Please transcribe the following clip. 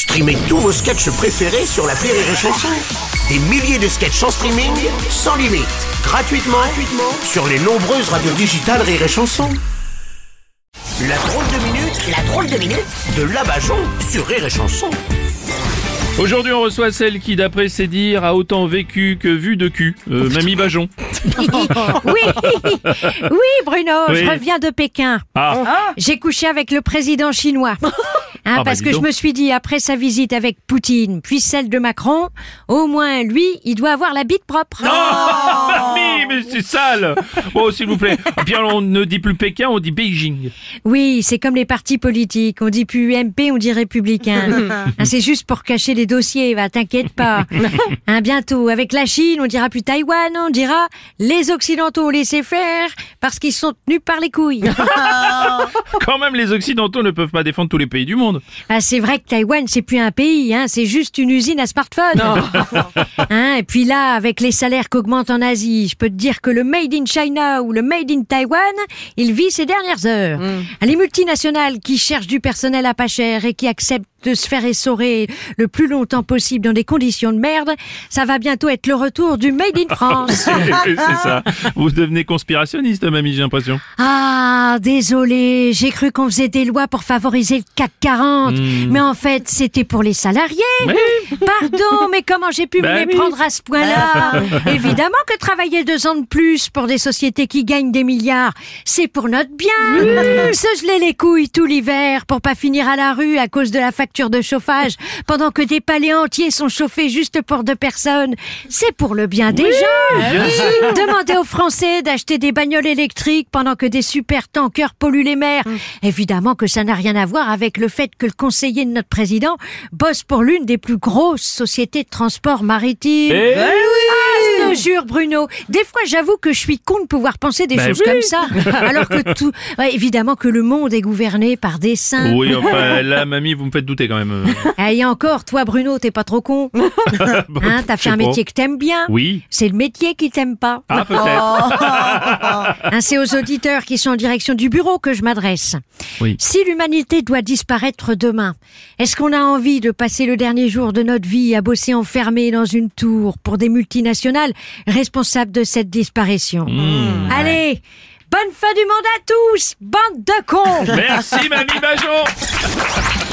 Streamez tous vos sketchs préférés sur la Rire et Chanson. Des milliers de sketchs en streaming, sans limite, gratuitement, gratuitement sur les nombreuses radios digitales Rire et Chanson. La drôle de minute, la drôle de minute de Labajon sur Rire et Chanson. Aujourd'hui, on reçoit celle qui, d'après ses dires, a autant vécu que vu de cul. Euh, Mamie Bajon. oui, oui, Bruno, Oui. je reviens de Pékin. Ah, J'ai couché avec le président chinois. Hein, bah, parce que je me suis dit, après sa visite avec Poutine, puis celle de Macron, au moins lui, il doit avoir la bite propre. Mamie, mais c'est sale Bon, s'il vous plaît. Puis on ne dit plus Pékin, on dit Beijing. Oui, c'est comme les partis politiques. On dit plus UMP, on dit républicain. Hein, c'est juste pour cacher les dossiers, va, t'inquiète pas. Hein, bientôt, avec la Chine, on dira plus Taïwan, on dira les Occidentaux ont laissé faire parce qu'ils sont tenus par les couilles. Quand même, les Occidentaux ne peuvent pas défendre tous les pays du monde. Ah, c'est vrai que Taïwan, c'est plus un pays, hein, c'est juste une usine à smartphone. Hein, et puis là, avec les salaires qu'augmentent en Asie, je peux te dire que le Made in China ou le Made in Taïwan, il vit ses dernières heures. Les multinationales qui cherchent du personnel à pas cher et qui acceptent de se faire essorer le plus longtemps possible dans des conditions de merde, ça va bientôt être le retour du Made in France. c'est ça. Vous devenez conspirationniste, Mamie, j'ai l'impression. Ah, désolé, j'ai cru qu'on faisait des lois pour favoriser le CAC 40, mais en fait, c'était pour les salariés. Oui. Pardon, mais comment j'ai pu Bah me oui. méprendre à ce point-là? Évidemment que travailler deux ans de plus pour des sociétés qui gagnent des milliards, c'est pour notre bien. Se geler les couilles tout l'hiver pour pas finir à la rue à cause de la facture de chauffage, pendant que des palais entiers sont chauffés juste pour deux personnes, c'est pour le bien des gens. Demander aux Français d'acheter des bagnoles électriques pendant que des super tankers polluent les mers. Évidemment que ça n'a rien à voir avec le fait que le conseiller de notre président bosse pour l'une des plus grosses sociétés de transport maritime. Eh Ah, te jure, Bruno. Des fois, j'avoue que je suis con de pouvoir penser des Bah choses oui. comme ça. Alors que tout, ouais, évidemment que le monde est gouverné par des saints. Oui, enfin, là, Mamie, vous me faites douter quand même. Ah, et encore, toi, Bruno, t'es pas trop con. Hein, t'as fait un métier que t'aimes bien. Oui. C'est le métier qui t'aime pas. Ah, peut-être. Hein, c'est aux auditeurs qui sont en direction du bureau que je m'adresse. Oui. Si l'humanité doit disparaître demain, est-ce qu'on a envie de passer le dernier jour de notre vie à bosser enfermé dans une tour pour des multinationales responsables de cette disparition. Mmh. Allez, bonne fin du monde à tous, bande de cons. Merci, Mamie Bajon